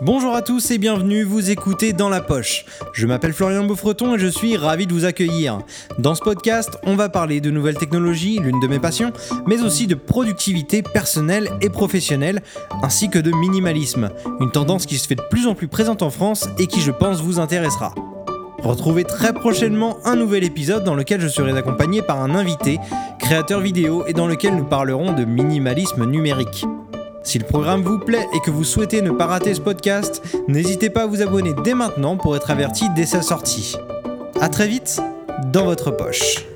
Bonjour à tous et bienvenue, vous écoutez Dans la Poche. Je m'appelle Florian Beaufreton et je suis ravi de vous accueillir. Dans ce podcast, on va parler de nouvelles technologies, l'une de mes passions, mais aussi de productivité personnelle et professionnelle, ainsi que de minimalisme, une tendance qui se fait de plus en plus présente en France et qui je pense vous intéressera. Retrouvez très prochainement un nouvel épisode dans lequel je serai accompagné par un invité, créateur vidéo, et dans lequel nous parlerons de minimalisme numérique. Si le programme vous plaît et que vous souhaitez ne pas rater ce podcast, n'hésitez pas à vous abonner dès maintenant pour être averti dès sa sortie. A très vite dans votre poche.